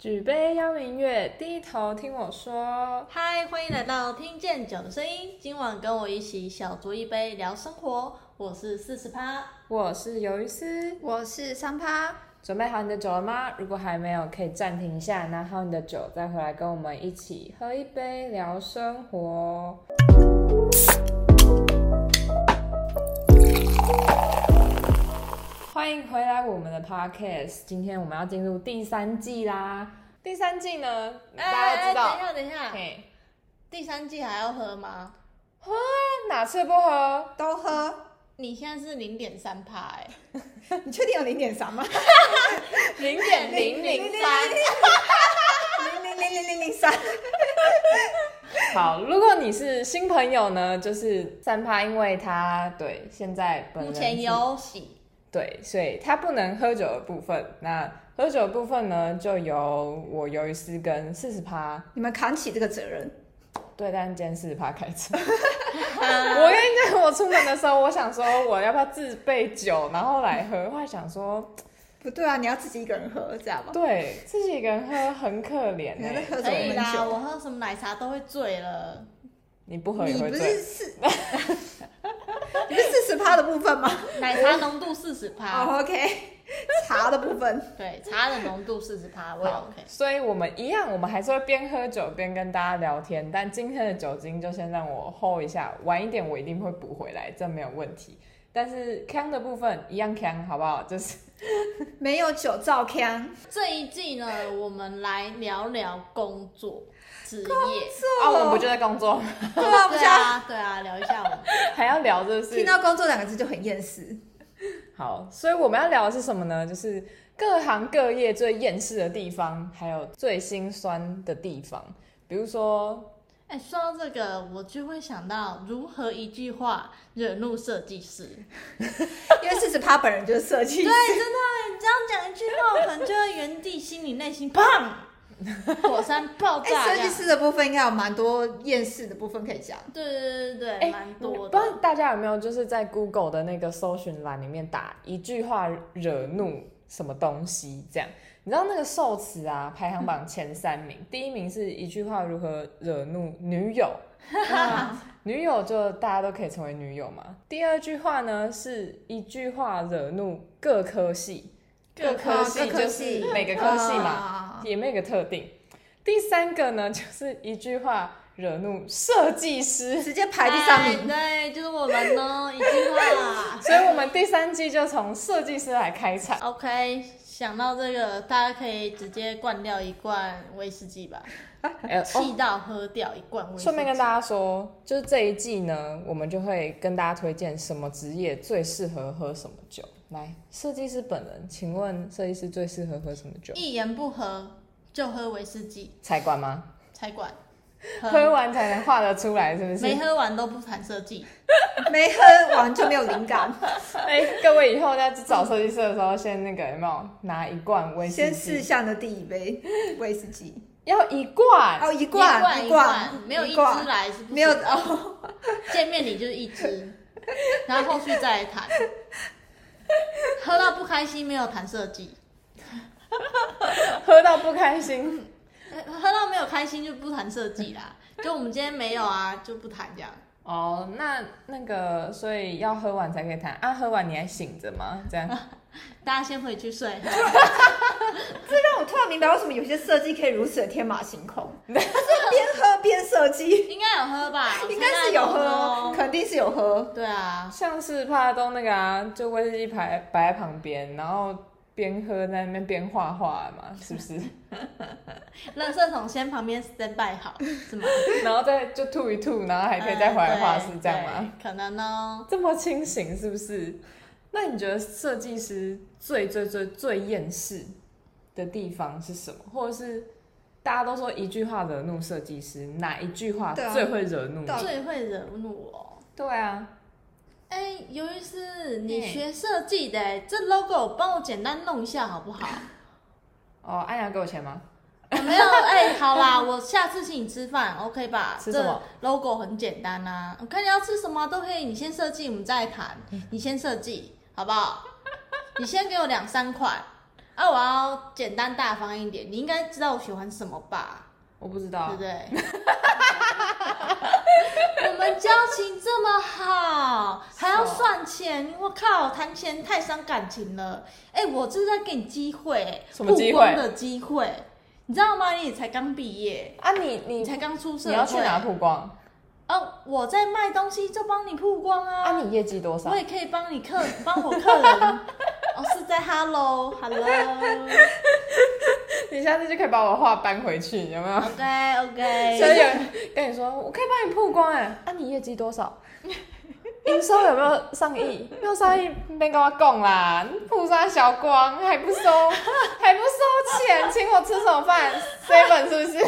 举杯邀明月，低头听我说。嗨，欢迎来到听见酒的声音。今晚跟我一起小酌一杯，聊生活。我是四十趴，我是鱿鱼丝，我是三趴。准备好你的酒了吗？如果还没有，可以暂停一下，拿好你的酒，再回来跟我们一起喝一杯，聊生活。欢迎回来我们的 podcast，今天我们要进入第三季啦。第三季呢，大家都知道，等一下，等一下，第三季还要喝吗？喝啊，哪次不喝？都喝，你现在是零点三趴，哎，你确定有零点三吗？零点零零三。零零零零零零三。好，如果你是新朋友呢，就是三趴，因为他对现在本目前有喜，对，所以他不能喝酒的部分，那喝酒的部分呢，就由我鱿鱼丝跟四十趴你们扛起这个责任。对，但今天四十趴开车。我跟你讲，我出门的时候，我想说我要不要自备酒，然后来喝，后来想说，不对啊，你要自己一个人喝，知道吗？对自己一个人喝很可怜可以啦，酒？我喝什么奶茶都会醉了。你不喝也 你不会醉是。四，你是四十趴的部分吗？奶茶浓度四十趴，哦，OK，茶的部分。对，茶的浓度四十趴，我也 OK。所以我们一样，我们还是会边喝酒边跟大家聊天。但今天的酒精就先让我 hold 一下，晚一点我一定会补回来，这没有问题。但是康的部分一样康，好不好？就是没有酒照腔，这一季呢，我们来聊聊工作职业。啊，我们不就在工作，对啊，不对是啊。啊，对啊，聊一下我们。还要聊这是听到工作两个字就很厌世。好，所以我们要聊的是什么呢？就是各行各业最厌世的地方，还有最心酸的地方。比如说，哎、说到这个，我就会想到如何一句话惹怒设计师。因为四十趴本人就是设计师对，，真的，你这样讲一句话，我可能就会原地心里内心砰，火山爆炸。设计师的部分应该有蛮多厌世的部分可以讲。对对对对蛮多不知道。大家有没有就是在 Google 的那个搜寻栏里面打一句话惹怒什么东西这样。你知道那个受词啊，排行榜前三名，第一名是一句话如何惹怒女友，女友就大家都可以成为女友嘛。第二句话呢是一句话惹怒各科系，各科系就是每个科系嘛，嘛。也没有一个特定。第三个呢就是一句话惹怒设计师，直接排第三名。哎对，就是我们呢，一句话。所以我们第三季就从设计师来开场。OK，想到这个，大家可以直接灌掉一罐威士忌吧，哎、气哦，到喝掉一罐威士忌。顺便跟大家说，就是这一季呢，我们就会跟大家推荐什么职业最适合喝什么酒。来，设计师本人，请问设计师最适合喝什么酒？一言不合就喝威士忌，才管吗？才管。喝完才能画得出来，是不是？没喝完都不谈设计。没喝完就没有灵感，哎、各位以后在找设计师的时候，先那个有没有拿一罐威士忌先试忌？下的第一杯 威士忌，要一罐。哦，一一罐一罐，没有一罐支来是不行没有哦，见面礼就是一支，然后后续再来谈。喝到不开心没有谈设计，喝到不开心，呃喝到没有开心就不谈设计啦。就我们今天没有啊，就不谈这样。哦，那那个，所以要喝完才可以谈啊？喝完你还醒着吗？这样 大家先回去睡。这让我突然明白为什么有些设计可以如此的天马行空，他是边喝边设计，应该有喝吧？应该是有喝哦，肯定是有喝。对啊，像是帕东那个啊，就威士忌摆摆在旁边，然后边喝在那边边画画嘛，是不是？垃圾桶先旁边 stand by 好，是吗？然后再就吐一吐，然后还可以再回来画，呃是这样吗？？可能哦。这么清醒是不是？那你觉得设计师最最最最厌世的地方是什么？或者是大家都说一句话惹怒设计师，哪一句话最会惹怒你？最会惹怒我。对啊，哎，由于是你嘿学设计的，这 logo 帮我简单弄一下好不好？哦，安雅给我钱吗？没有，哎、好啦，我下次请你吃饭，OK 吧？吃什么这？logo 很简单啊，我看你要吃什么都可以，你先设计，我们再谈。你先设计，好不好？你先给我两三块啊，啊，我要简单大方一点，你应该知道我喜欢什么吧？我不知道对不，对？我们交情这么好，还要算钱，我靠，谈钱太伤感情了。哎、我这是在给你机会，什么机会曝光的机会，你知道吗？你也才刚毕业，啊你你你才刚出社会，你要去哪曝光？哦，我在卖东西就帮你曝光啊。啊你业绩多少我？也可以帮你客帮我客人，哦是在 Hello Hello 你下次就可以把我话搬回去，有没有？OK 所以 OK，有人跟你说，我可以帮你曝光哎，啊你业绩多少？营收有没有上亿？没有上亿，别跟我讲啦，曝啥小光还不收，还不收钱，请我吃什么饭？seven 是不是？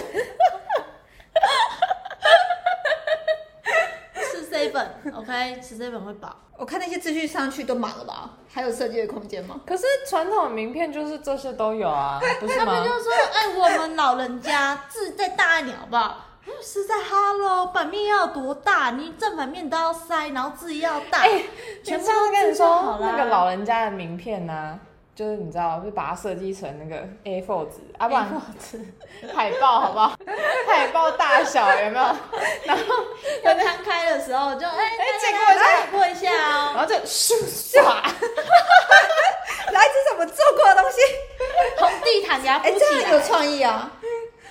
吃 seven OK 吃 seven 会饱。我看那些资讯上去都满了吧？还有设计的空间吗？可是传统的名片就是这些都有啊，不是吗他们？就说：“哎，我们老人家字再大一点好不好？”嗯是在 Hello，版面要多大？你正反面都要塞，然后字要大。哎全部都跟你都字就好啦说那个老人家的名片呢、就是你知道，就把它设计成那个 A4 纸，啊不然海报好不好？海报大小有没有？然后要摊开的时候就哎哎借过一下借过一下哦。然后就咻唰，来自怎么做过的东西？红地毯给它哎、这样有来，创意啊！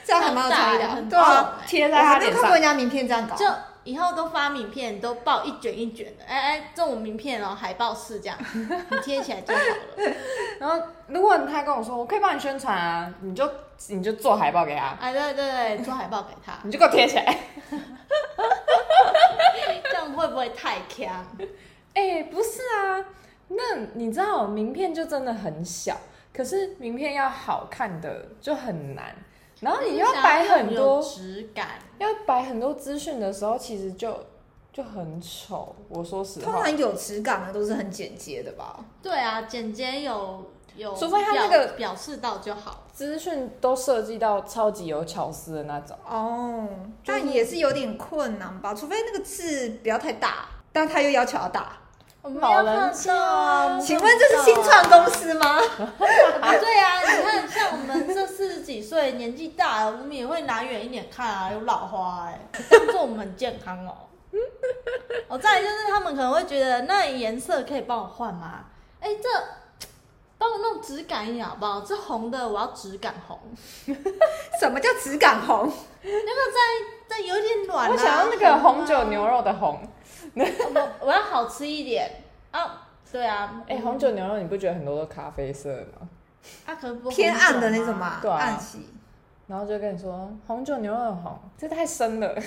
这样还蛮有创意的对啊，贴在他脸上我没有看过人。家名片这样搞。就以后都发名片都报一卷一卷的。哎哎，这种名片哦，海报式这样，你贴起来就好了。然后如果他跟我说我可以帮你宣传啊，你就你就做海报给他，哎，对对对，做海报给他，你就给我贴起来。这样会不会太强？哎、不是啊，那你知道名片就真的很小，可是名片要好看的就很难，然后你要摆很多，质感。要摆很多资讯的时候，其实就就很丑。我说实话，通常有质感的都是很简洁的吧？对啊，简洁有有，除非它那个表示到就好。资讯都设计到超级有巧思的那种。哦，就是但也是有点困难吧？除非那个字不要太大，但他又要求要大。我们老人要看家到请问这是新创公司吗？啊？对啊，你看像我们这四十几岁，年纪大了，我们也会拿远一点看啊，有老花哎、当做我们很健康哦。哦，再来就是他们可能会觉得，那颜色可以帮我换吗？哎、这帮我弄质感一点好不好？这红的我要质感红，什么叫质感红？那个再再有一点暖、啊。我想要那个红酒啊牛肉的红。我我要好吃一点啊！对啊，哎、红酒牛肉你不觉得很多都咖啡色吗？啊，可是不偏暗的那种嘛。嘛，对啊暗系。然后就跟你说红酒牛肉的红，这太深了。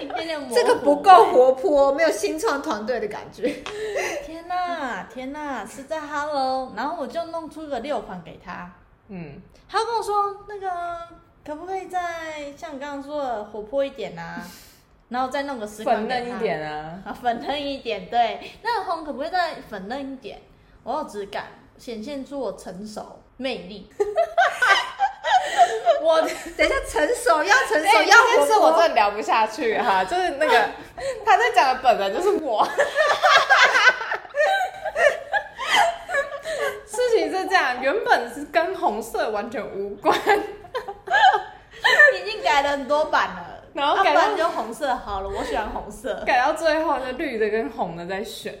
有点模糊这个不够活泼，没有新创团队的感觉。天哪，天哪，是在 Hello，然后我就弄出个六款给他，嗯，他跟我说那个可不可以再像你刚刚说的活泼一点啊，然后再弄个粉嫩一点啊。啊，粉嫩一点，对，那个红可不可以再粉嫩一点？我要质感，显现出我成熟魅力。我等一下，成熟要成熟，哎，要这件事我。真的聊不下去哈，就是那个他在讲的本人就是我。事情是这样，原本是跟红色完全无关，已经改了很多版了，然后改到要不然就红色好了，我喜欢红色。改到最后就绿的跟红的在选，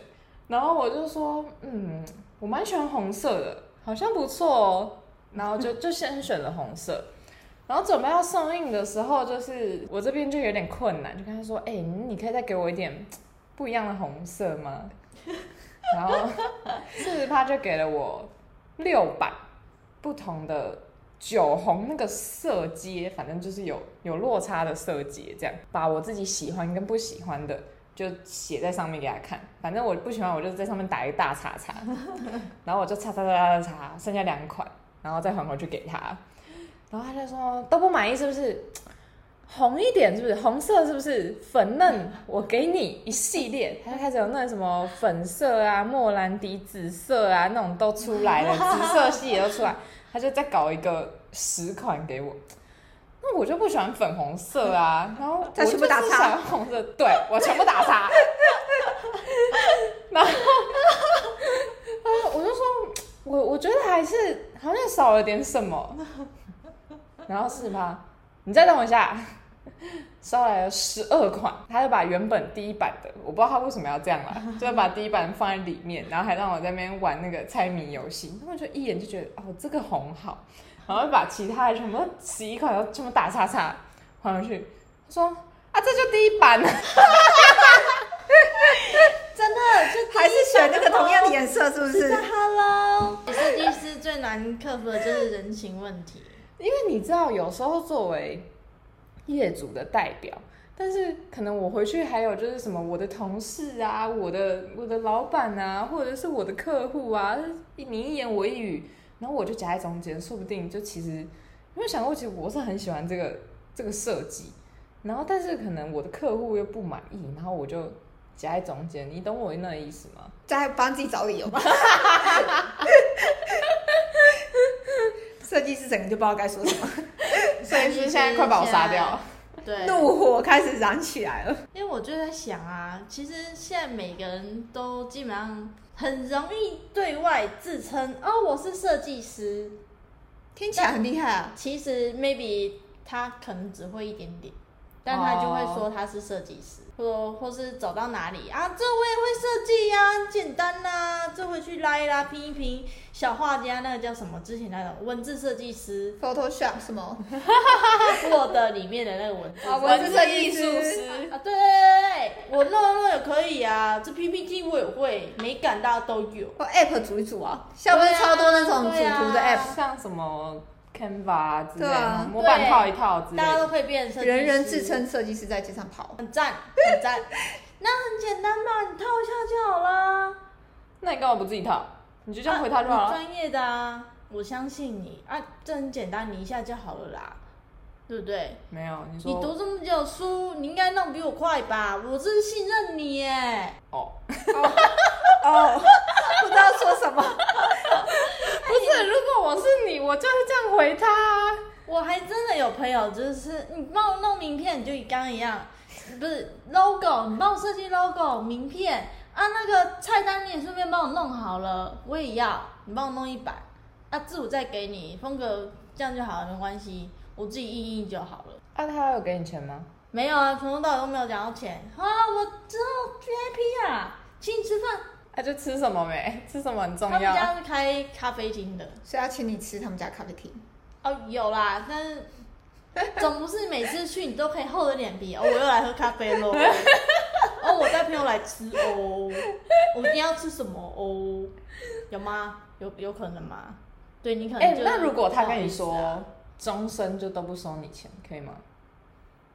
然后我就说，嗯，我蛮喜欢红色的，好像不错哦，然后就就先选了红色。然后准备要送印的时候，就是我这边就有点困难，就跟他说：“哎、你可以再给我一点不一样的红色吗？” 然后四十趴就给了我六版不同的酒红那个色阶，反正就是有有落差的色阶，这样把我自己喜欢跟不喜欢的就写在上面给他看。反正我不喜欢，我就在上面打一个大叉叉，然后我就叉叉叉叉叉，剩下两款，然后再还回去给他。然后他就说都不满意是不是？红一点是不是？红色是不是？粉嫩，我给你一系列。他就开始有那什么粉色啊、莫兰迪紫色啊那种都出来了，紫色系也都出来。他就再搞一个十款给我。那我就不喜欢粉红色啊，然后他全部打叉我就是想要红色，对我全部打叉。然后，呃，我就说我我觉得还是好像少了点什么。然后是吗？你再等我一下，烧来了十二款，他就把原本第一版的，我不知道他为什么要这样啦，就把第一版放在里面，然后还让我在那边玩那个猜谜游戏，他们就一眼就觉得哦这个红好，然后把其他的全部十一款都全部打叉叉放上去，他说啊这就第一版了，真的就还是选那个同样的颜色，是不是？Hello，设计师最难克服的就是人情问题。因为你知道有时候作为业主的代表。但是可能我回去还有就是什么我的同事啊，我的我的老板啊，或者是我的客户啊，你一言我一语，然后我就夹在中间，说不定就其实没有想过，其实我是很喜欢这个这个设计，然后但是可能我的客户又不满意，然后我就夹在中间，你懂我那个意思吗？在帮自己找理由吧。设计师整个就不知道该说什么，所以是现在快把我杀掉了。对，怒火开始燃起来了。因为我就在想啊，其实现在每个人都基本上很容易对外自称哦，我是设计师。听起来很厉害啊！其实 maybe 他可能只会一点点，但他就会说他是设计师，或或是走到哪里啊，这我也会设计呀，很简单呐、这回去拉一拉，拼一拼，小画家那个叫什么？之前那种文字设计师 Photoshop 什么？Word 里面的那个文字啊文文字设计艺术师师，啊，对对对对，我弄弄也可以啊，这 PPT 我也会，美感大家都有。或 App 组一组啊，现在不是超多那种主对啊图的 App，像什么 Canva 啊之类的模板套一套之类的。大家都可以变成设计师，人人自称设计师在街上跑。很赞，很赞。那很简单嘛，你套一下就好啦。那你干嘛不自己套？你就这样回他就好啊了。你专业的啊，我相信你啊，这很简单，你一下就好了啦，对不对？没有，你说你说读这么久书，你应该弄比我快吧？我真是信任你耶。哦，哦，不知道说什么。不是，如果我是你，我就会这样回他啊。我还真的有朋友，就是你帮我弄名片，你就跟刚刚一样，不是 logo，你帮我设计 logo 名片啊，那个菜单你也顺便帮我弄好了，我也要，你帮我弄一版啊，字我再给你，风格这样就好了，没关系，我自己印印就好了。啊，他有给你钱吗？没有啊，从头到尾都没有讲到钱啊，我之后 VIP 啊，请你吃饭。啊，就吃什么没？吃什么很重要他们。家是开咖啡厅的，所以要请你吃他们家咖啡厅。哦，有啦，但是总不是每次去你都可以厚着脸皮哦，我又来喝咖啡喽，哦，我带朋友来吃哦，我今天要吃什么哦，有吗？有有可能吗？对你可能哎、就那如果他跟你不好意思说啊终身就都不收你钱，可以吗？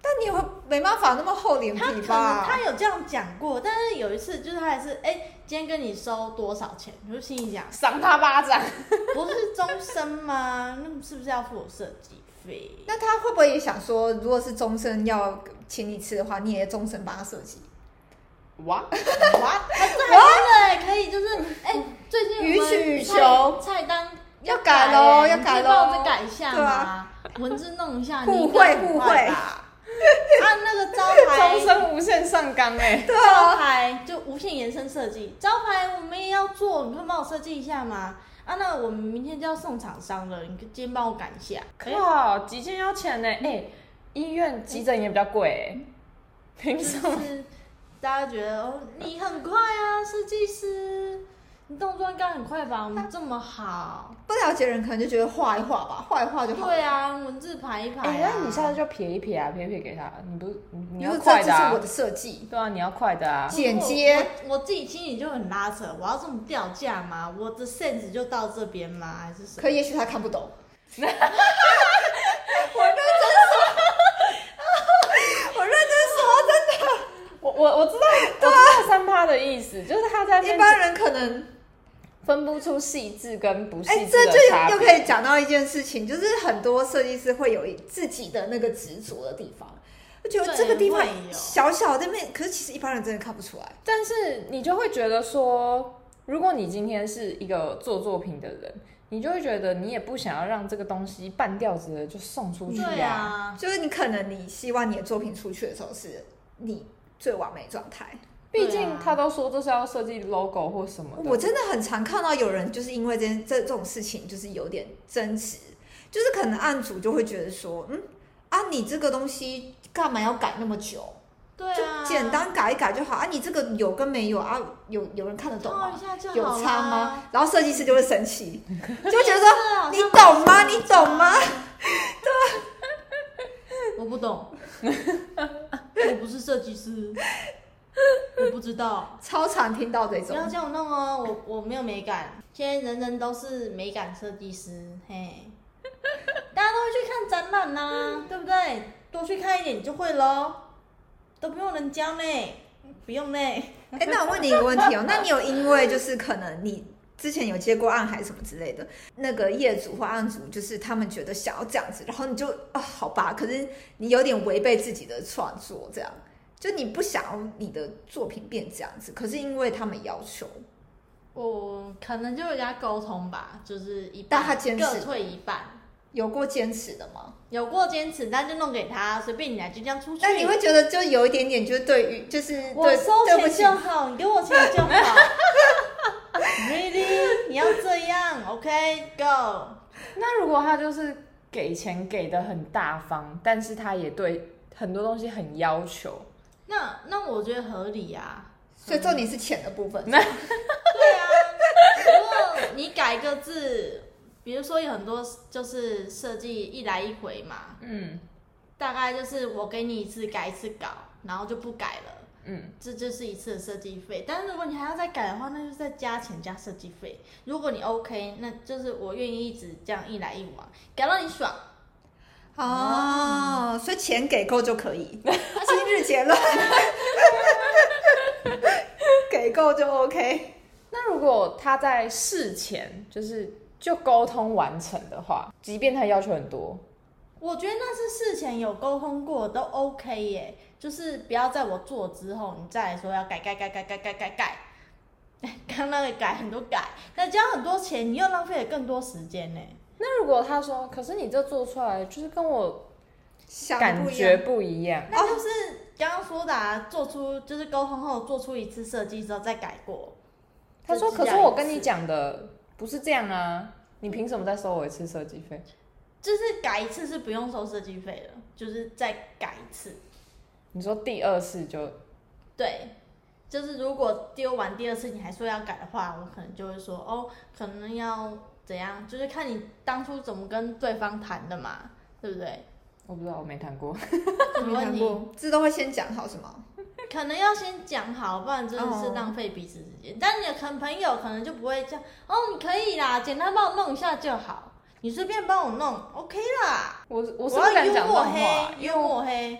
但你也会没办法那么厚脸他可能皮吧？他有这样讲过，但是有一次就是他还是哎、今天跟你收多少钱？我就心里想，赏他巴掌。不是终身吗？那是不是要付我设计费？那他会不会也想说，如果是终身要请你吃的话，你也终身帮他设计？哇，哇，啊这还真的哎，可以就是哎、最近予取予菜求菜单要改改咯欸要改你可以帮我改一下对嘛啊，文字弄一下，互你应该惠很互惠吧？按 那个招牌。终牌，身无限上纲哎、对招啊，牌就无限延伸设计，招牌我们也要做，你可以帮我设计一下吗？啊，那我们明天就要送厂商了，你今天帮我赶一下。哎靠，急件要钱呢、哎、医院急诊也比较贵哎、凭什么？大家觉得哦，你很快啊，设计师，你动作应该很快吧？我们这么好，不了解的人可能就觉得画一画吧，画一画就好了。对啊，文字排一排、啊。哎、那你下次就撇一撇啊，撇一撇给他，你不是你你要快的啊这这是我的？设计，对啊，你要快的啊。剪接我我自己心里就很拉扯，我要这么掉价吗？我的 sense 就到这边吗？还是什么？可也许他看不懂。我认真说，我认真说，真的，我我我知道，我知道三趴的意思，就是他在一般人可能，分不出细致跟不哎、细致这的差别。就又可以讲到一件事情，就是很多设计师会有自己的那个执着的地方。我觉得这个地方小小的面，可是其实一般人真的看不出来。但是你就会觉得说，如果你今天是一个做作品的人，你就会觉得你也不想要让这个东西半吊子的就送出去对啊，就是你可能你希望你的作品出去的时候是你最完美状态，毕竟他都说这是要设计 logo 或什么的。我真的很常看到有人就是因为这件这这种事情，就是有点争执，就是可能案主就会觉得说，嗯啊，你这个东西干嘛要改那么久？就对啊，简单改一改就好啊，你这个有跟没有啊，有有人看得懂吗有差吗？？然后设计师就会生气，就会觉得说你懂吗？你懂吗？我不懂，我不是设计师，我不知道。超常听到这种不要，叫我弄哦，我我没有美感。现在人人都是美感设计师，嘿，大家都会去看展览呐、对不对？多去看一点你就会喽，都不用人教呢，不用呢。哎、那我问你一个问题哦，那你有因为就是可能你之前有接过案还是什么之类的，那个业主或案主就是他们觉得想要这样子，然后你就啊、好吧，可是你有点违背自己的创作，这样就你不想要你的作品变这样子，可是因为他们要求，我可能就会跟他沟通吧，就是一半但他坚持各退一半。有过坚持的吗？有过坚持，那就弄给他，随便你来，就这样出去。但你会觉得就有一点点，就是对于就是对我收钱对不起就好，你给我钱就好。Really？你要这样？OK，Go、那如果他就是给钱给的很大方，但是他也对很多东西很要求，那那我觉得合理啊。所以重点是钱的部分。对啊，如果你改一个字，比如说有很多就是设计一来一回嘛，嗯大概就是我给你一次改一次稿，然后就不改了。嗯，这就是一次的设计费，但是如果你还要再改的话，那就是再加钱加设计费。如果你 OK，那就是我愿意一直这样一来一往，改到你爽。哦，所以钱给够就可以。今日结论，给够就 OK。那如果他在事前就是就沟通完成的话，即便他要求很多，我觉得那是事前有沟通过都 OK 耶，就是不要在我做之后，你再来说要改改改改改改改改。刚那个改很多改，那交很多钱，你又浪费了更多时间呢。那如果他说，可是你这做出来就是跟我想感觉不一样，那就是刚刚说的、啊，做出就是沟通后做出一次设计之后再改过。他说，可是我跟你讲的不是这样啊，你凭什么再收我一次设计费？就是改一次是不用收设计费的，就是再改一次。你说第二次就对，就是如果丢完第二次你还说要改的话，我可能就会说哦，可能要怎样，就是看你当初怎么跟对方谈的嘛，对不对？我不知道，我没谈过。没什么问题？谈过，这都会先讲好是吗？可能要先讲好，不然真的是哦浪费彼此时间。但你的可朋友可能就不会这样哦，你可以啦，简单帮我弄一下就好，你随便帮我弄，OK 啦。我我是我要幽不敢讲这默黑，幽默黑。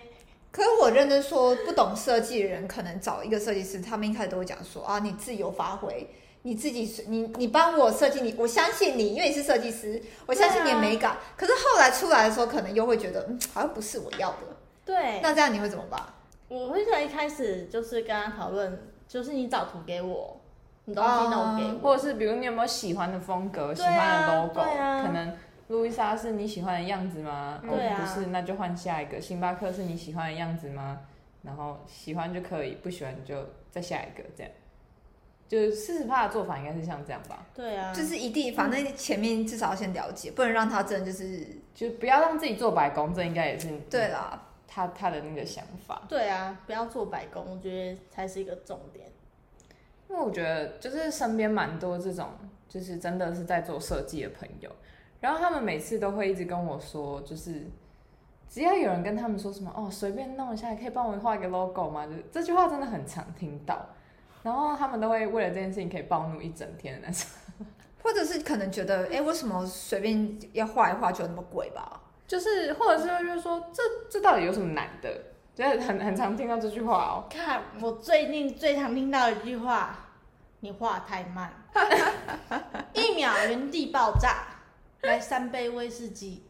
可是我认真说，不懂设计的人可能找一个设计师，他们一开始都会讲说啊，你自由发挥，你自己随你你帮我设计，你我相信你，因为你是设计师，我相信你的美感。可是后来出来的时候，可能又会觉得，嗯，好像不是我要的。对，那这样你会怎么办？我会在一开始就是跟他讨论，就是你找图给我，你东西弄给我，或者是比如你有没有喜欢的风格、喜欢的 logo，、啊可能路易莎是你喜欢的样子吗？对啊哦，不是，那就换下一个。星巴克是你喜欢的样子吗？然后喜欢就可以，不喜欢就再下一个，这样。就是四十趴的做法应该是像这样吧，对啊，就是一定，反正前面至少要先了解，不能让他真的就是就不要让自己做白工，这应该也是对啦。他他的那个想法。对啊，不要做白工，我觉得才是一个重点。因为我觉得就是身边蛮多这种，就是真的是在做设计的朋友，然后他们每次都会一直跟我说，就是只要有人跟他们说什么哦，随便弄一下，可以帮我画一个 logo 吗？就是这句话真的很常听到，然后他们都会为了这件事情可以暴怒一整天的那种，或者是可能觉得，哎、为什么随便要画一画就那么贵吧？就是或者是就是说这这到底有什么难的？就是很很常听到这句话哦。看我最近最常听到一句话：你画太慢，一秒原地爆炸。来三杯威士忌，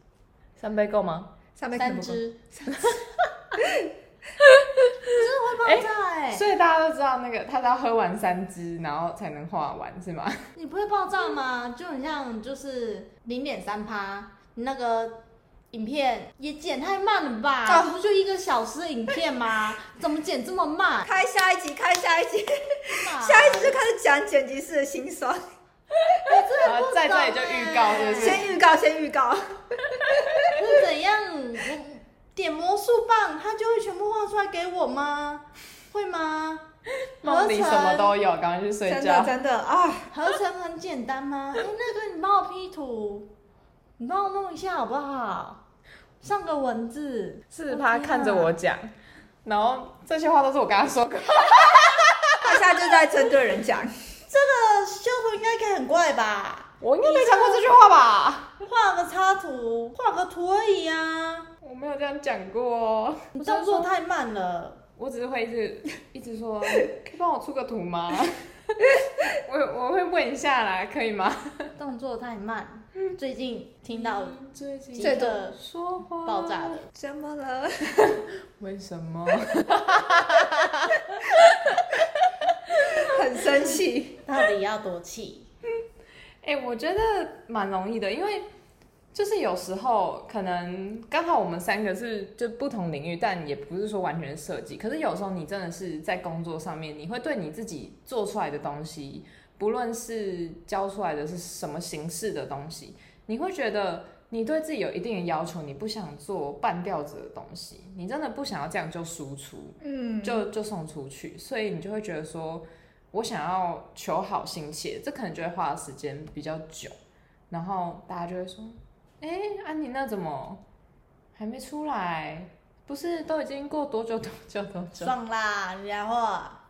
三杯够吗？上面可能三不够支，真的会爆炸哎、所以大家都知道那个他是要喝完三支，然后才能画完是吗？你不会爆炸吗？就很像就是零点三趴，你那个影片也剪太慢了吧？哦不就一个小时的影片吗？怎么剪这么慢？开下一集，开下一集，下下一集就开始讲剪辑师的心酸。然后在这里就预告，是不是？先预告，先预告。是怎样？我点魔术棒，它就会全部画出来给我吗？会吗？梦里什么都有，赶快去睡觉真的。真的啊，合成很简单吗？哎、那个你帮我 P 图，你帮我弄一下好不好？上个文字，是他看着我讲，然后这些话都是我跟他说过。他现在就在针对人讲。这个修图应该可以很怪吧？我应该没讲过这句话吧？画个插图，画个图而已啊，我没有这样讲过哦。你动作太慢了。我只是会一直一直说，可以帮我出个图吗？我我会问一下啦，可以吗？动作太慢。最近听到最近几个说话爆炸的，怎么了？为什么？很生气。到底要多气？哎、我觉得蛮容易的，因为就是有时候可能刚好我们三个是就不同领域，但也不是说完全设计。可是有时候你真的是在工作上面，你会对你自己做出来的东西，不论是教出来的是什么形式的东西，你会觉得你对自己有一定的要求，你不想做半吊子的东西，你真的不想要这样就输出。嗯，就就送出去，所以你就会觉得说，我想要求好心切，这可能就会花的时间比较久，然后大家就会说，哎、安妮那怎么还没出来？不是都已经过多久多久多久？爽啦，你来画，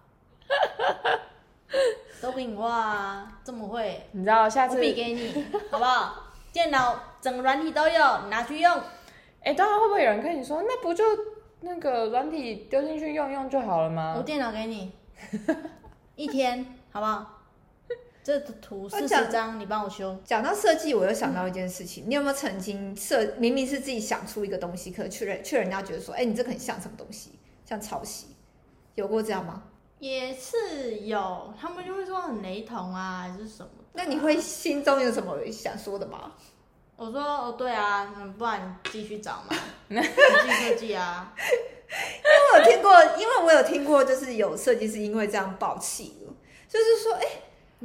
都给你画啊，这么会，你知道下我次，笔给你，好不好？电脑整个软体都有，你拿去用。哎、当然会不会有人跟你说，那不就那个软体丢进去用用就好了吗我吗？电脑给你，一天，好不好？这图四十张，你帮我修。讲到设计，我又想到一件事情，你有没有曾经设明明是自己想出一个东西，可是却人却人家觉得说，哎、你这个很像什么东西，像抄袭，有过这样吗？也是有，他们就会说很雷同啊，还是什么的。那你会心中有什么想说的吗？我说哦，对啊，嗯，不然你继续找嘛，你继续设计啊。我有听过，因为我有听过，就是有设计师因为这样爆气了，就是说，哎、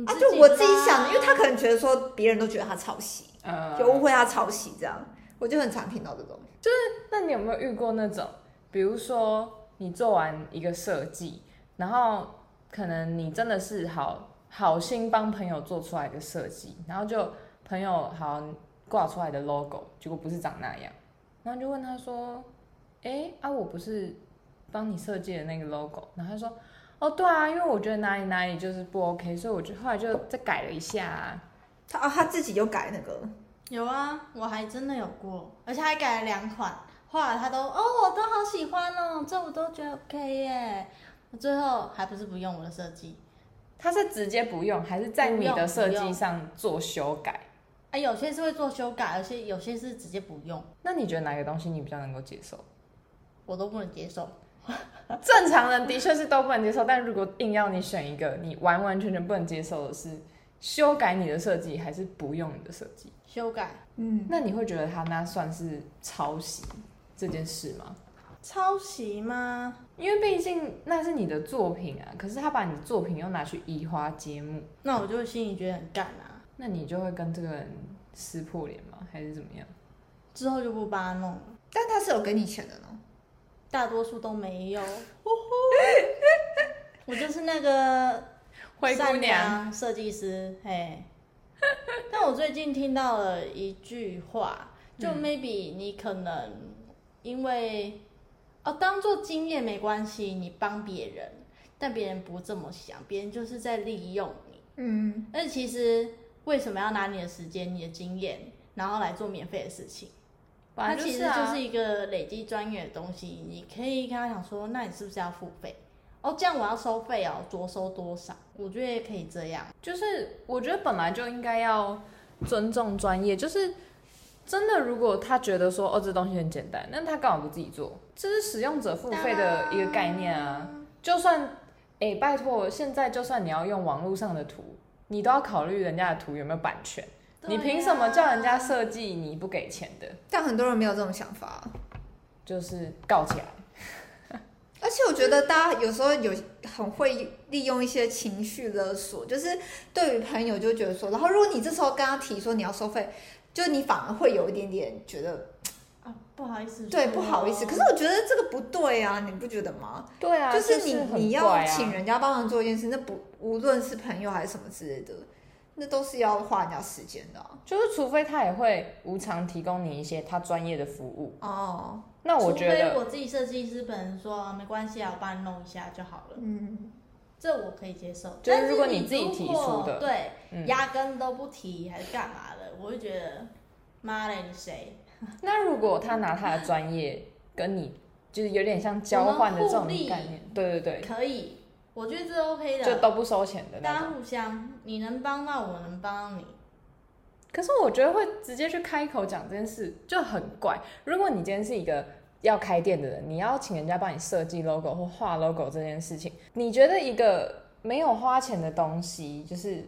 啊，就我自己想的，因为他可能觉得说别人都觉得他抄袭，呃。就误会他抄袭这样，我就很常听到这种。就是那你有没有遇过那种，比如说你做完一个设计，然后可能你真的是好好心帮朋友做出来的设计，然后就朋友好挂出来的 logo，结果不是长那样，然后就问他说，哎、啊我不是帮你设计的那个 logo，然后他说，哦对啊，因为我觉得哪里哪里就是不 OK，所以我就后来就再改了一下、啊。他啊，他自己又改那个，有啊，我还真的有过，而且还改了两款，后来他都哦，我都好喜欢哦，这我都觉得 OK 耶。我最后还不是不用我的设计，他是直接不用，还是在你的设计上做修改？啊，有些是会做修改，而且有些是直接不用，那你觉得哪个东西你比较能够接受？我都不能接受。正常人的确是都不能接受，但如果硬要你选一个，你完完全全不能接受的是修改你的设计，还是不用你的设计？修改嗯，那你会觉得他那算是抄袭这件事吗？抄袭吗？因为毕竟那是你的作品啊，可是他把你的作品又拿去移花接木，那我就会心里觉得很干啊，那你就会跟这个人撕破脸吗？还是怎么样？之后就不帮他弄了。但他是有给你钱的呢。大多数都没有。我就是那个灰善，良设计师，嘿。但我最近听到了一句话，就嗯 maybe 你可能因为哦当做经验没关系，你帮别人，但别人不这么想，别人就是在利用你。嗯，但是其实为什么要拿你的时间、你的经验，然后来做免费的事情？它其实就是一个累积专业的东西，你可以跟他讲说，那你是不是要付费？哦，这样我要收费哦，着收多少？我觉得也可以这样。就是我觉得本来就应该要尊重专业，就是真的，如果他觉得说哦这东西很简单，那他干嘛不自己做？这是使用者付费的一个概念啊。就算哎、拜托，现在就算你要用网络上的图，你都要考虑人家的图有没有版权。对你凭什么叫人家设计你不给钱的？但很多人没有这种想法。就是告起来。而且我觉得大家有时候有很会利用一些情绪勒索，就是对于朋友就觉得说，然后如果你这时候跟他提说你要收费，就你反而会有一点点觉得啊，不好意思，对不好意思。可是我觉得这个不对啊，你不觉得吗？对啊，就是你很你要请人家帮忙做一件事，那不无论是朋友还是什么之类的，那都是要花人家时间的啊、就是除非他也会无偿提供你一些他专业的服务，哦，那我觉除非得我自己设计师本人说没关系啊，我帮你弄一下就好了，嗯，这我可以接受。就是但是如果你自己提出的对，嗯压根都不提还是干嘛的，我就觉得妈嘞，你谁？那如果他拿他的专业跟你就是有点像交换的这种概念，对对对，可以，我觉得这 OK 的，就都不收钱的。大家互相，你能帮到我，能帮到你。可是我觉得会直接去开口讲这件事就很怪。如果你今天是一个要开店的人，你要请人家帮你设计 logo 或画 logo 这件事情，你觉得一个没有花钱的东西，就是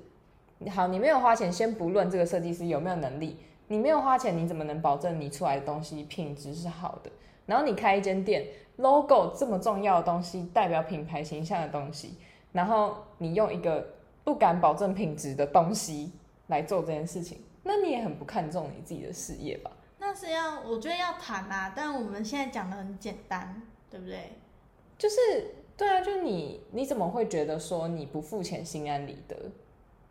好，你没有花钱，先不论这个设计师有没有能力，你没有花钱，你怎么能保证你出来的东西品质是好的？然后你开一间店，logo 这么重要的东西，代表品牌形象的东西，然后你用一个不敢保证品质的东西来做这件事情，那你也很不看重你自己的事业吧？那是要，我觉得要谈啊，但我们现在讲的很简单，对不对？就是对啊，就你你怎么会觉得说你不付钱心安理得？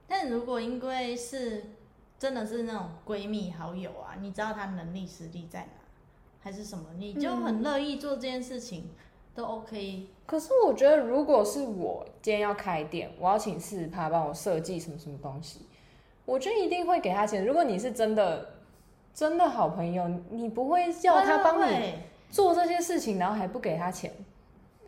但如果因为是真的是那种闺蜜好友啊，你知道她能力实力在哪，还是什么，你就很乐意做这件事情，都 OK。可是我觉得，如果是我今天要开店，我要请四十趴帮我设计什么什么东西，我就一定会给他钱。如果你是真的真的好朋友，你不会叫他帮你做这些事情，然后还不给他钱。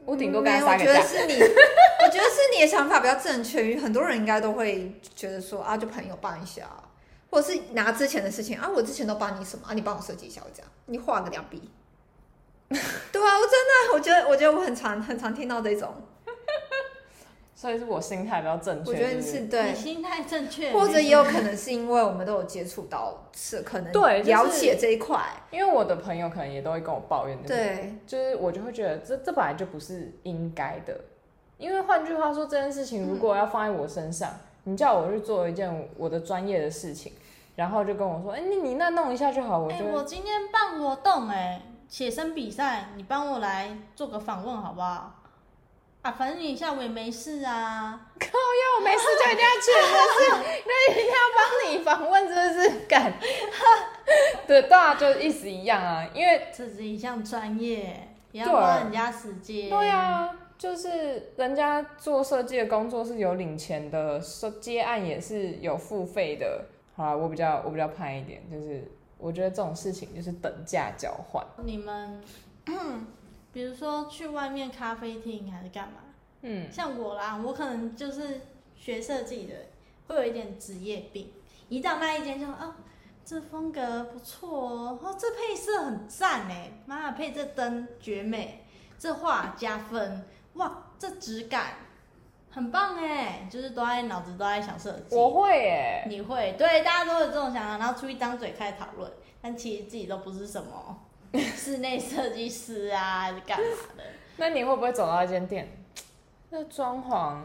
我顶多跟没有，他撒个价。我觉得是你，我觉得是你的想法比较正确，因为很多人应该都会觉得说啊，就朋友帮一下，或者是拿之前的事情啊，我之前都帮你什么啊，你帮我设计一下，我这样，你画个两笔。对啊，我真的，我觉得，我觉得我很常很常听到这种，所以是我心态比较正确。我觉得不是对你，心态正确，或者也有可能是因为我们都有接触到，是可能对了解这一块，因为我的朋友可能也都会跟我抱怨，对，就是我就会觉得这这本来就不是应该的。因为换句话说，这件事情如果要放在我身上，你叫我去做一件我的专业的事情，然后就跟我说，哎、你你那弄一下就好，我哎、就会我今天办活动哎、写生比赛，你帮我来做个访问好不好？啊，反正你下午也没事啊。靠要我没事就一定要去，是不是？那一定要帮你访问，是不是？敢，对，对啊，就意思一样啊，因为这是一项专业，也要对花人家时间。对啊，就是人家做设计的工作是有领钱的，设接案也是有付费的。好啦，我比较我比较潘一点，就是我觉得这种事情就是等价交换。你们，比如说去外面咖啡厅还是干嘛？嗯，像我啦，我可能就是学设计的，会有一点职业病。一到那一间就哦，这风格不错哦，哦，这配色很赞哎，妈配这灯绝美，这画加分，哇，这质感很棒哎，就是都在脑子都在想设计。我会哎，你会对大家都有这种想法，然后出一张嘴开始讨论，但其实自己都不是什么 室内设计师啊，还是干嘛的。那你会不会走到一间店，那装潢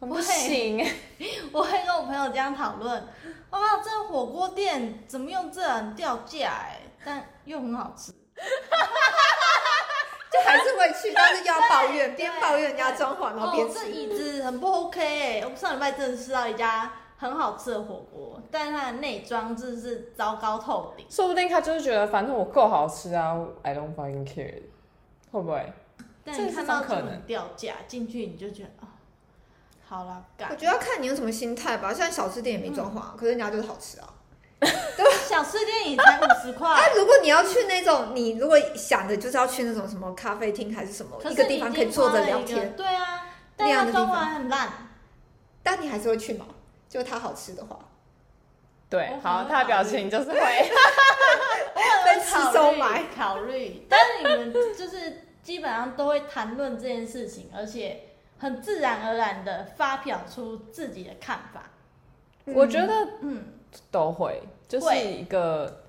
很不行耶？我会跟我朋友这样讨论，哇，这个火锅店怎么用这很掉价哎，但又很好吃。就还是会去，但是又要抱怨，边抱怨人家装潢，然后边哦，这。椅子很不 OK 哎，我上礼拜真的吃到一家很好吃的火锅，但是它的内装真的是糟糕透顶。说不定他就是觉得反正我够好吃啊，I don't fucking care，会不会？但你看到可能掉价进去，你就觉得哦，好了，干我觉得要看你有什么心态吧，像小吃店也没装潢啊，可是人家就是好吃啊。小吃店也才五十块啊，，如果你要去那种，你如果想的就是要去那种什么咖啡厅还是什么是一个地方可以坐着聊天，对啊，但那样的地方它装完很烂，但你还是会去吗？就它好吃的话，对，好，很他的表情就是会。被吃收买。考虑，但是你们就是基本上都会谈论这件事情，而且很自然而然的发表出自己的看法。我觉得嗯，都会，就是一个，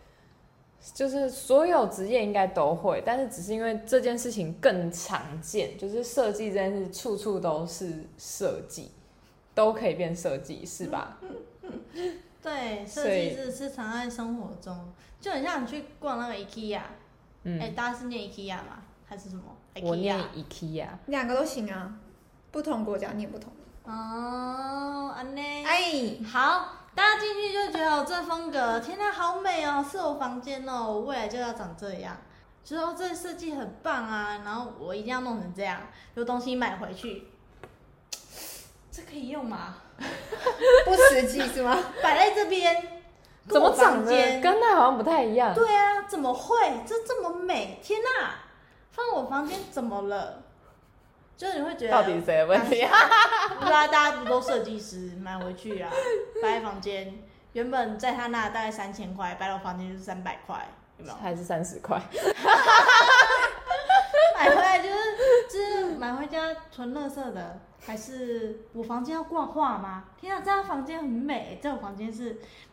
就是所有职业应该都会，但是只是因为这件事情更常见，就是设计这件事处处都是设计，都可以变设计，是吧？对，设计师是常在生活中，就很像你去逛那个 IKEA，哎、嗯，大家是念 IKEA 吗？还是什么我念？IKEA。IKEA，两个都行啊，不同国家念不同。哦，安呢？哎，好，大家进去就觉得哦，这风格，天呐，好美哦，是我房间哦，我未来就要长这样。就说哦这设计很棒啊，然后我一定要弄成这样，有东西买回去，这可以用吗？不实际是吗？摆在这边，怎么长得间跟那好像不太一样？对啊，怎么会？这这么美，天呐！放我房间怎么了？就是你会觉得，到底是谁的问题啊？不知道大家不都设计师买回去啊，摆在房间，原本在他那大概三千块，摆到房间就是三百块，有没有？还是三十块？买回来就是就是买回家纯垃圾的，还是我房间要挂画吗？天啊，这样房间很美，在我房间是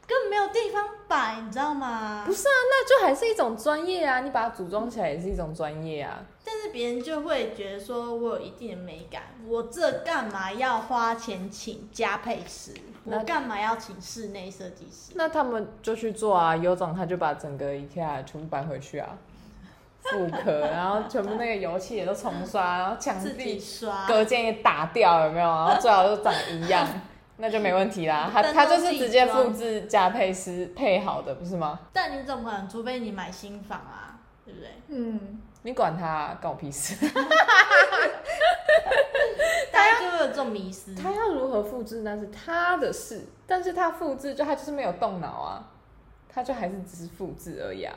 根本没有地方摆，你知道吗不？是啊，那就还是一种专业啊，你把它组装起来也是一种专业啊。但是别人就会觉得说我有一定的美感，我这干嘛要花钱请加配师？我那干嘛要请室内设计师？那他们就去做啊，有种他就把整个 IKEA 全部搬回去啊，复刻，然后全部那个油漆也都重刷，然后墙壁刷，隔间也打掉，有没有？然后最好都长一样，那就没问题啦。他他就是直接复制加配师配好的，不是吗？但你怎么可能？除非你买新房啊，对不对？嗯，你管他、啊，关我屁事。大家就会有这种迷失。他要如何复制那是他的事，但是他复制就他就是没有动脑啊，他就还是只是复制而已啊。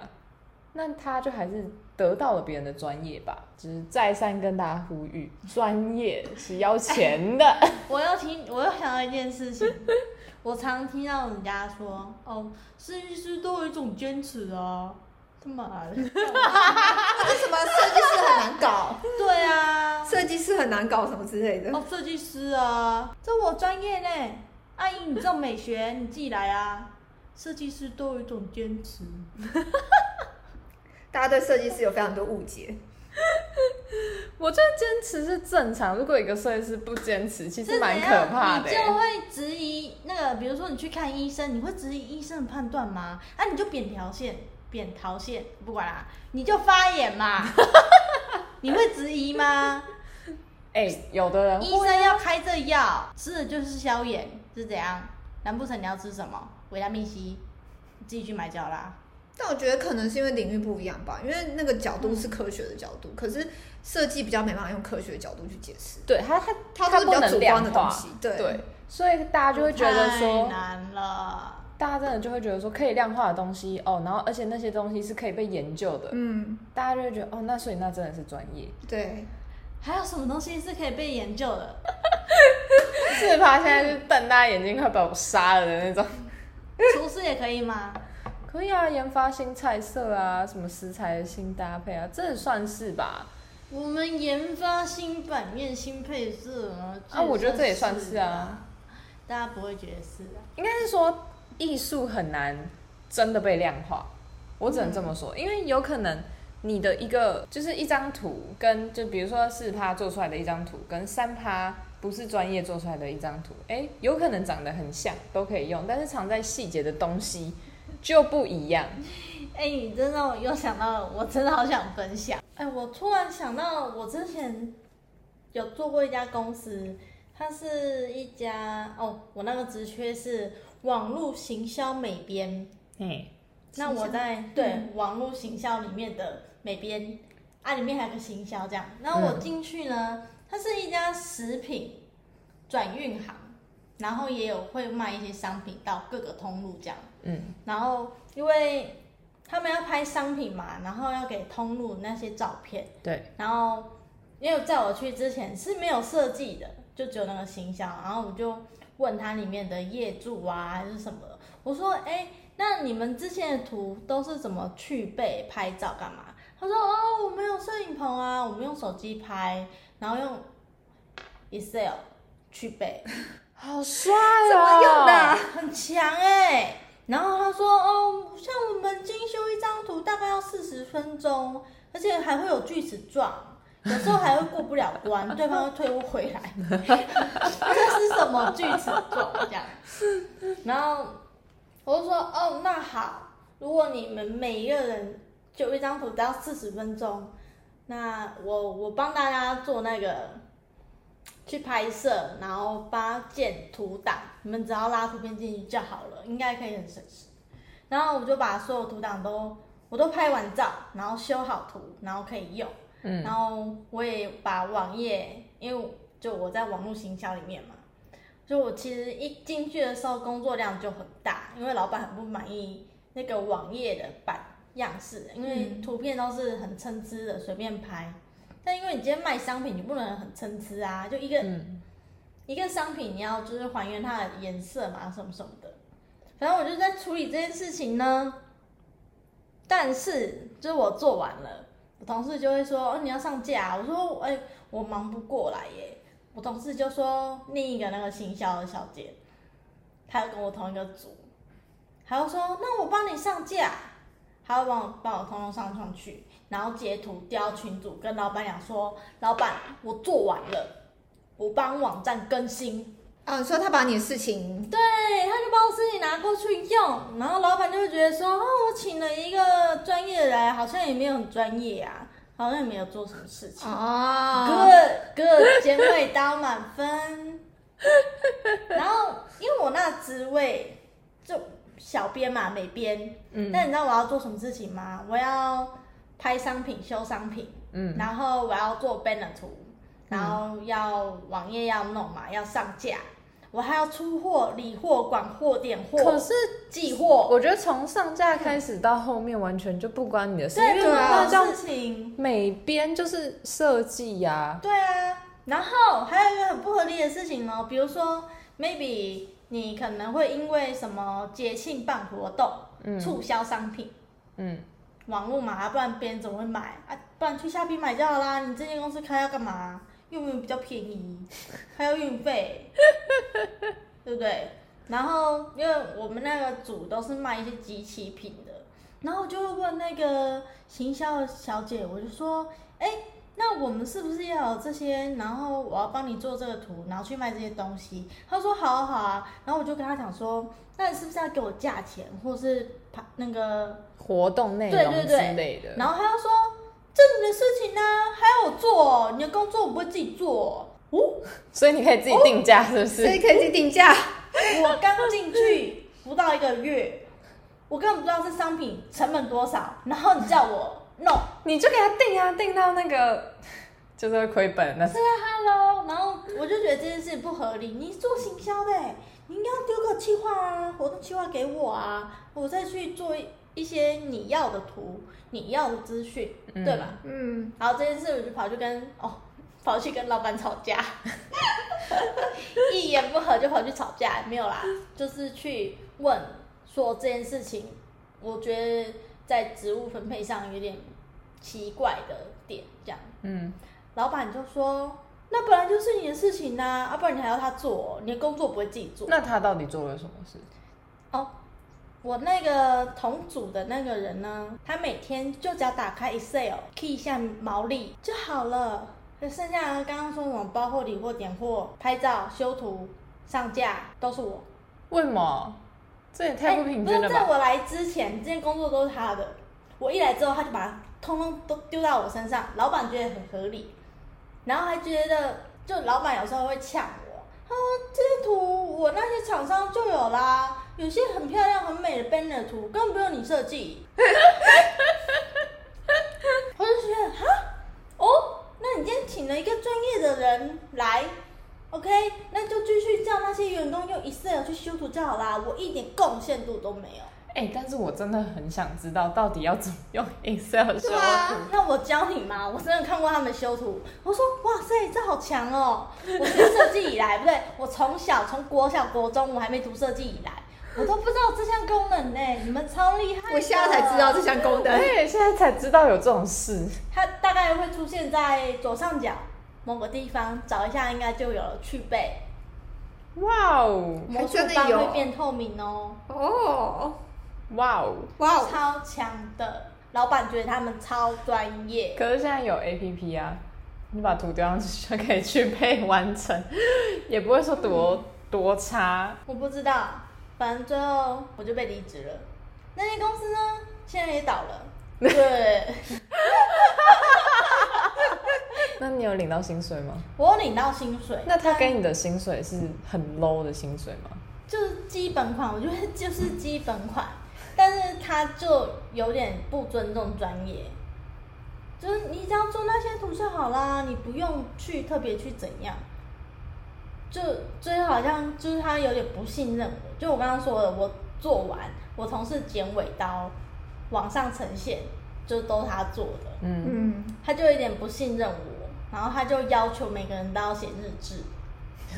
那他就还是得到了别人的专业吧，只是再三跟大家呼吁，专业是要钱的。我又听，我又想到一件事情，我常听到人家说，哦，设计师都有一种坚持啊，他妈的，为什么设计师很难搞？对啊，设计师很难搞什么之类的。哦，设计师啊，这我专业呢，阿姨，你这种美学你自己来啊，设计师都有一种坚持，大家对设计师有非常多误解。我觉得坚持是正常，如果一个设计师不坚持，其实蛮可怕的、你就会质疑那个，比如说你去看医生，你会质疑医生的判断吗？啊，你就扁条线、扁桃腺，不管啦，你就发炎嘛，你会质疑吗？哎、有的人医生要开这药，吃的就是消炎，是怎样？难不成你要吃什么维他命 C？你自己去买就好啦。但我觉得可能是因为领域不一样吧，因为那个角度是科学的角度，可是设计比较没办法用科学的角度去解释，对他他它他都是比较主观的东西。对，对，所以大家就会觉得太说，难了。大家真的就会觉得说，可以量化的东西哦，然后而且那些东西是可以被研究的，嗯，大家就会觉得哦，那所以那真的是专业。对，还有什么东西是可以被研究的？是怕现在就瞪大眼睛，快把我杀了的那种。厨师也可以吗？可以啊，研发新菜色啊，什么食材的新搭配啊，这也算是吧？我们研发新版面、新配色啊。啊，我觉得这也算是是啊。，大家不会觉得是啊。应该是说艺术很难真的被量化，我只能这么说，因为有可能你的一个就是一张图，跟就比如说四趴做出来的一张图，跟三趴不是专业做出来的一张图，哎，有可能长得很像，都可以用，但是藏在细节的东西就不一样。哎、你真让我又想到了，我真的好想分享。哎、我突然想到，我之前有做过一家公司，它是一家哦，我那个职缺是网络行销美编。嘿，那我在对网络行销里面的美编啊，里面还有个行销这样。然后我进去呢，它是一家食品转运行，然后也有会卖一些商品到各个通路这样。嗯，然后因为他们要拍商品嘛，然后要给通路那些照片，对，然后因为在我去之前是没有设计的，就只有那个形象，然后我就问他里面的业主啊还是什么的，我说，哎，那你们之前的图都是怎么去背拍照干嘛？他说，哦，我们有摄影棚啊，我们用手机拍，然后用 Excel 去背，好帅怎哦！么用 的啊？很强哎、然后他说哦，像我们精修一张图大概要四十分钟，而且还会有锯齿状，有时候还会过不了关，对方会退我回来。是什么锯齿状这样？然后我就说哦，那好，如果你们每一个人就一张图只要四十分钟，那我我帮大家做那个去拍摄，然后发建图档，你们只要拉图片进去就好了，应该可以很省时。然后我就把所有图档都我都拍完照，然后修好图，然后可以用。嗯然后我也把网页，因为就我在网络行销里面嘛，就我其实一进去的时候工作量就很大，因为老板很不满意那个网页的版样式，因为嗯图片都是很参差的，随便拍。但因为你今天卖商品，你不能很参差啊，就一个、嗯一个商品你要就是还原它的颜色嘛，什么什么的。反正我就在处理这件事情呢，但是就是我做完了，我同事就会说：“哦，你要上架啊、我说：“哎、我忙不过来耶。”我同事就说另一个那个行销的小姐，她要跟我同一个组，她就说：“那我帮你上架。”她会帮我帮我通通上上去，然后截图丢群组，跟老板讲说：“老板，我做完了，我帮网站更新。”啊，你说他把你的事情，对，他就把我事情拿过去用，然后老板就会觉得说，哦，我请了一个专业的来，好像也没有很专业啊，好像也没有做什么事情。哦，good good，尖位刀满分。然后因为我那职位就小编嘛，美编，嗯。但你知道我要做什么事情吗？我要拍商品、修商品，嗯。然后我要做 banner 图，然后要网页要弄嘛，要上架，我还要出货、理货、管货、点货，可是寄货，我觉得从上架开始到后面完全就不关你的事，因对，为那叫事情。美编就是设计呀。对啊，然后还有一个很不合理的事情哦，比如说 maybe 你可能会因为什么节庆办活动，嗯促销商品，嗯，网络嘛，啊不然别人怎么会买啊？不然去虾皮买就好啦。你这间公司开要干嘛？又没有比较便宜，还要运费，对不对？然后因为我们那个组都是卖一些机器品的，然后我就会问那个行销小姐，我就说，哎，那我们是不是要有这些？然后我要帮你做这个图，然后去卖这些东西。她说好啊好啊，然后我就跟她讲说，那你是不是要给我价钱，或是拍那个活动内容之对对对类的。然后他又说：“这你的事情呢、还要我做哦，你的工作我不会自己做哦。所以你可以自己定价，是不是？所以可以自己定价。我刚进去不到一个月，我根本不知道这商品成本多少，然后你叫我弄，你就给他定啊，定到那个就是会亏本，那是啊，Hello，然后我就觉得这件事不合理。你做行销的欸，你应该要丢个计划啊，活动计划给我啊，我再去做一一些你要的图，你要的资讯，嗯对吧？嗯，然后这件事我就跑去跟哦，跑去跟老板吵架，一言不合就跑去吵架，没有啦，就是去问说这件事情，我觉得在职务分配上有点奇怪的点，这样，嗯，老板就说。那本来就是你的事情呐、啊，不然你还要他做，你的工作不会自己做。那他到底做了什么事？哦，我那个同组的那个人呢，他每天就只要打开 Excel key 一下毛利就好了，就剩下的刚刚说我们包货、理货、点货、拍照、修图、上架都是我。为什么？这也太不平均了吧不是在？我来之前，这些工作都是他的，我一来之后他就把它通通都丢到我身上，老板觉得很合理，然后还觉得就老板有时候会呛我，他说这些图我那些厂商就有啦，有些很漂亮很美的 banner 图根本不用你设计，我就觉得哈哦，那你今天请了一个专业的人来。OK，那就继续叫那些员工用 Excel 去修图就好啦，我一点贡献度都没有。哎、但是我真的很想知道，到底要怎么用 Excel 修图？那我教你嘛？我真的看过他们修图，我说哇塞，这好强哦！我学设计以来，不对，我从小从国小国中我还没读设计以来，我都不知道这项功能呢。你们超厉害！我现在才知道这项功能。对，现在才知道有这种事。它大概会出现在左上角某个地方，找一下应该就有了去背。哇哦，魔术真的有棒会变透明哦，哦，哇哦！哇哦，超强的。老板觉得他们超专业，可是现在有 A P P 啊，你把图丢上去就可以去背完成，也不会说多多差。我不知道，反正最后我就被离职了。那间公司呢，现在也倒了。对，那你有领到薪水吗？我有领到薪水，那他给你的薪水是很 low 的薪水吗？就是基本款，我觉得就是基本款，但是他就有点不尊重专业，就是你只要做那些图就好啦，你不用去特别去怎样。就最后好像就是他有点不信任我，就我刚刚说的，我做完，我同事剪尾刀往上呈现，就都他做的，嗯，嗯，他就有点不信任我，然后他就要求每个人都要写日志。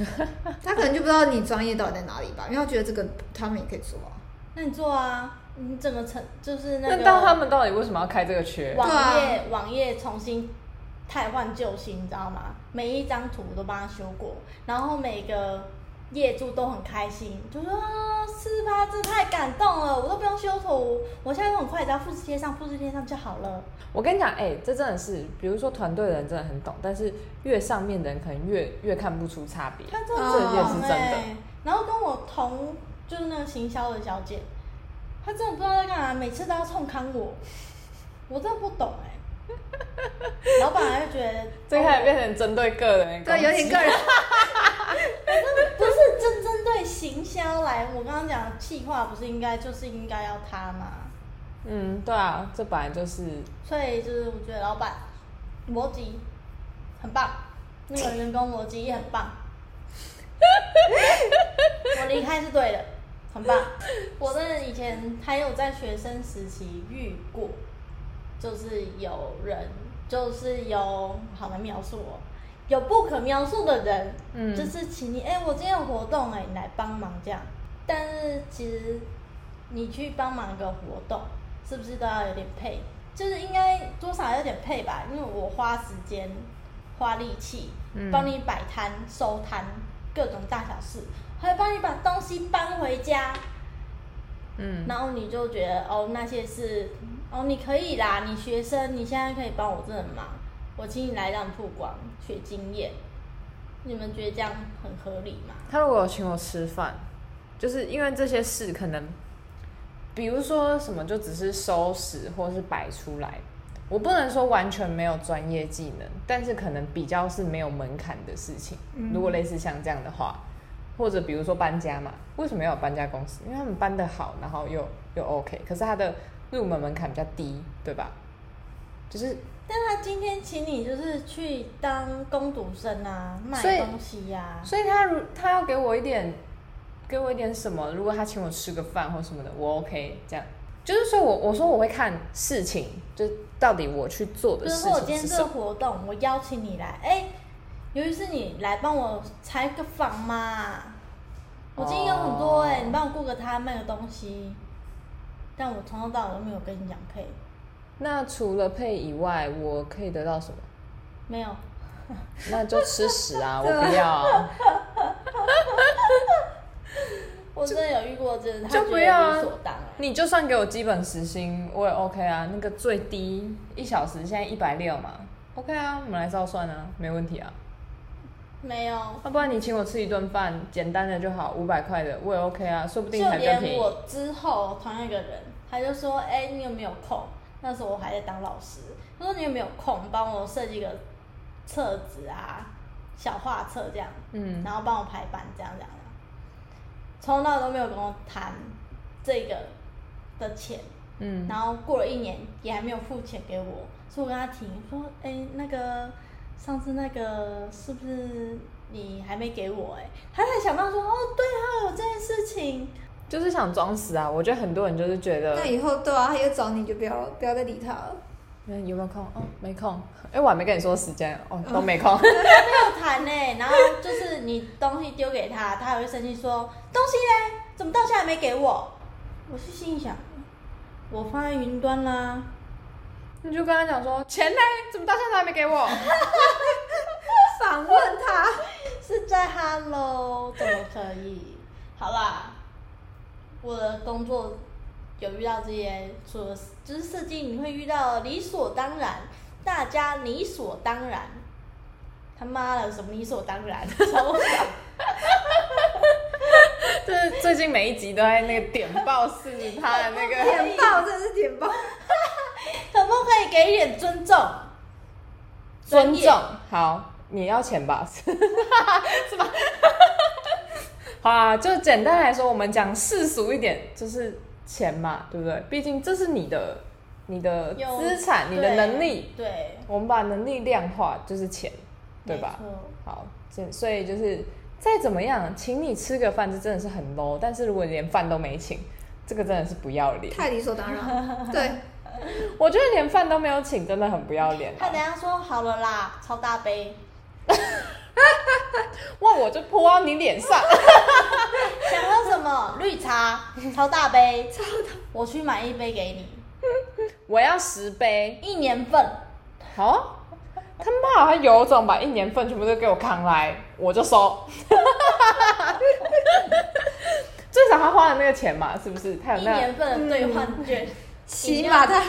他可能就不知道你专业到底在哪里吧，因为他觉得这个他们也可以做啊。那你做啊，你整个成就是那个。那到他们到底为什么要开这个缺？网页、网页重新汰换旧新，你知道吗？每一张图我都帮他修过，然后每个业主都很开心，就说啊，是吧？这太感动了，我都不用修图，我现在都很快，只要复制贴上，复制贴上就好了。我跟你讲，哎、这真的是，比如说团队的人真的很懂，但是越上面的人可能越越看不出差别。他真的这也是真的哎、然后跟我同就是那个行销的小姐，她真的不知道在干嘛，每次都要冲康我，我真的不懂哎、老板还是觉得最开始变成针对个人对，击，有点个人。不是针针对行销来，我刚刚讲的企划不是应该就是应该要他吗？嗯，对啊，这本来就是所以就是我觉得老板逻辑很棒，那个员工逻辑也很棒，我离开是对的，很棒。我真的以前还有在学生时期遇过，就是有人就是有好难描述哦，有不可描述的人，嗯。就是请你哎、我今天有活动哎、你来帮忙这样。但是其实你去帮忙一个活动，是不是都要有点配？就是应该多少有点配吧，因为我花时间、花力气嗯。帮你摆摊、收摊，各种大小事，还帮你把东西搬回家，嗯，然后你就觉得哦，那些是哦，你可以啦，你学生，你现在可以帮我这很忙，我请你来让你曝光、学经验，你们觉得这样很合理吗？他如果有请我吃饭，就是因为这些事可能，比如说什么就只是收拾或是摆出来，我不能说完全没有专业技能，但是可能比较是没有门槛的事情。嗯如果类似像这样的话，或者比如说搬家嘛，为什么要有搬家公司？因为他们搬得好，然后又又 OK，可是他的入门门槛比较低，对吧？就是但他今天请你就是去当工读生啊，卖东西呀、所以他如他要给我一点，给我一点什么？如果他请我吃个饭或什么的，我 OK。这样就是说我我说我会看事情，就是到底我去做的事比如说我今天这个。活动，我邀请你来，哎、由于是你来帮我采个房嘛，我今天有很多哎、哦你帮我顾个摊卖个东西，但我从头到尾都没有跟你讲配，那除了配以外，我可以得到什么？没有，那就吃屎啊！我不要啊、我真的有遇过，真的就不要。你就算给我基本时薪，我也 OK 啊。那个最低一小时现在一百六嘛，OK 啊，我们来照算啊，没问题啊。没有，要、不然你请我吃一顿饭，简单的就好，五百块的我也 OK 啊，说不定就还更便宜。我之后同样一个人，他就说：“哎、你有没有空？”那时候我还在当老师，他说：“你有没有空帮我设计个册子啊，小画册这样，嗯，然后帮我排版这样这样。”从头到尾都没有跟我谈这个的钱，嗯，然后过了一年也还没有付钱给我，所以我跟他提说：“哎、那个上次那个是不是你还没给我、哎，他才想到说：“哦，对啊，有这件事情。”就是想装死啊！我觉得很多人就是觉得那，以后对啊，他又找你就不要不要再理他了。嗯，有没有空？哦，没空。哎、我还没跟你说时间哦，都没空。没有谈呢、然后就是你东西丢给他，他还会生气说东西嘞，怎么到现在还没给我？我是心里想，我放在云端啦，你就跟他讲说，钱呢？怎么到现在还没给我？反问他，是在 Hello，怎么可以？好啦，我的工作有遇到这些，除了就是设计，你会遇到理所当然，大家理所当然。他妈的，什么理所当然？超爽就是最近每一集都在那个点爆是他的那个，点爆，真的是点爆。可不可以给一点尊重？尊重。好，你要钱吧？是吧？好啊，就简单来说，我们讲世俗一点，就是钱嘛，对不对？毕竟这是你的、你的资产、你的能力，对，我们把能力量化就是钱，对吧好，这所以就是再怎么样，请你吃个饭，这真的是很 low。但是如果你连饭都没请，这个真的是不要脸。太理所当然。对，我觉得连饭都没有请，真的很不要脸、啊。他等下说好了啦，超大杯，哇，我就泼到你脸上。想喝什么？绿茶，超大杯，超大，我去买一杯给你，我要十杯。一年份。好啊，他妈他有种把一年份全部都给我扛来，我就收。最少他花了那个钱嘛，是不是？他有那一那年份的兑换券，起码他，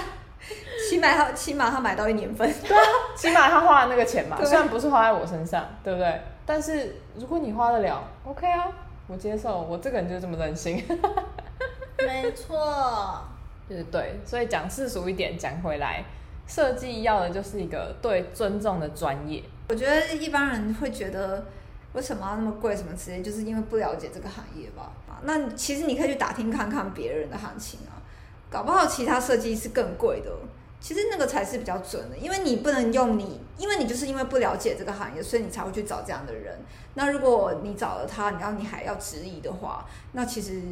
起码他，起码他买到一年份。对啊，起码他花的那个钱嘛，对虽然不是花在我身上，对不对？但是如果你花得了，OK 啊，我接受，我这个人就是这么任性。没错，就是对，所以讲世俗一点，讲回来，设计要的就是一个对尊重的专业。我觉得一般人会觉得为什么要那么贵什么之类，就是因为不了解这个行业吧。啊那其实你可以去打听看看别人的行情啊，搞不好其他设计是更贵的。其实那个才是比较准的，因为你不能用你，因为你就是因为不了解这个行业，所以你才会去找这样的人。那如果你找了他，然后你还要质疑的话，那其实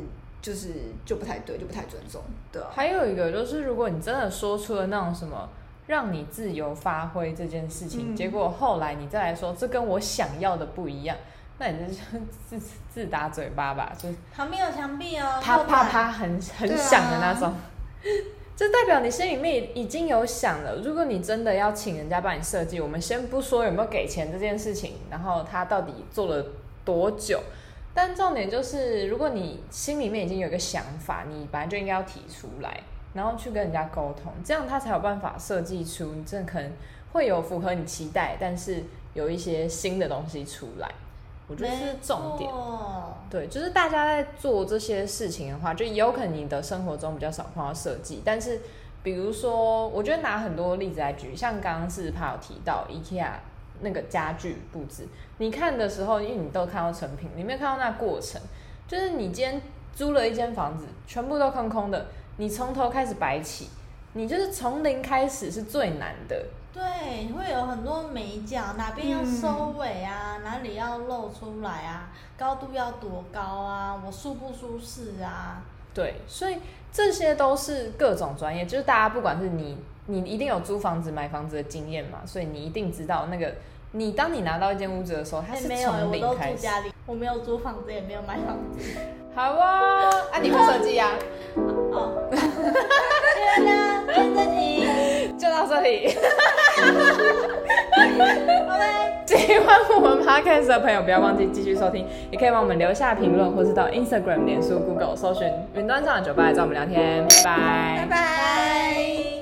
就是就不太对，就不太尊重，对啊。还有一个就是，如果你真的说出了那种什么让你自由发挥这件事情，嗯结果后来你再来说这跟我想要的不一样，那你就是自自打嘴巴吧，就是旁边有墙壁哦，啪啪啪很很响的那种。这代表你心里面已经有想了。如果你真的要请人家帮你设计，我们先不说有没有给钱这件事情，然后他到底做了多久，但重点就是，如果你心里面已经有一个想法，你本来就应该要提出来，然后去跟人家沟通，这样他才有办法设计出你真的可能会有符合你期待，但是有一些新的东西出来。我觉得这是重点。对，就是大家在做这些事情的话，就也有可能你的生活中比较少碰到设计，但是比如说，我觉得拿很多例子来举，像刚刚是怕有提到 IKEA 那个家具布置，你看的时候，因为你都看到成品，你没有看到那过程，就是你今天租了一间房子，全部都空空的，你从头开始摆起，你就是从零开始是最难的。对，会有很多美角，哪边要嗯收尾啊，哪里要露出来啊，高度要多高啊，我舒不舒适啊？对，所以这些都是各种专业，就是大家不管是你，你一定有租房子、买房子的经验嘛，所以你一定知道那个，你当你拿到一间屋子的时候，它是哎没有，从我都零开始。住家里，我没有租房子，也没有买房子。好啊，啊，你会设计啊？哦，对啦，今天这集，就到这里。拜拜。喜欢我们 podcast 的朋友，不要忘记继续收听，也可以帮我们留下评论，或是到 Instagram、脸书、Google 搜寻“云端上的酒吧”来找我们聊天。拜拜拜拜。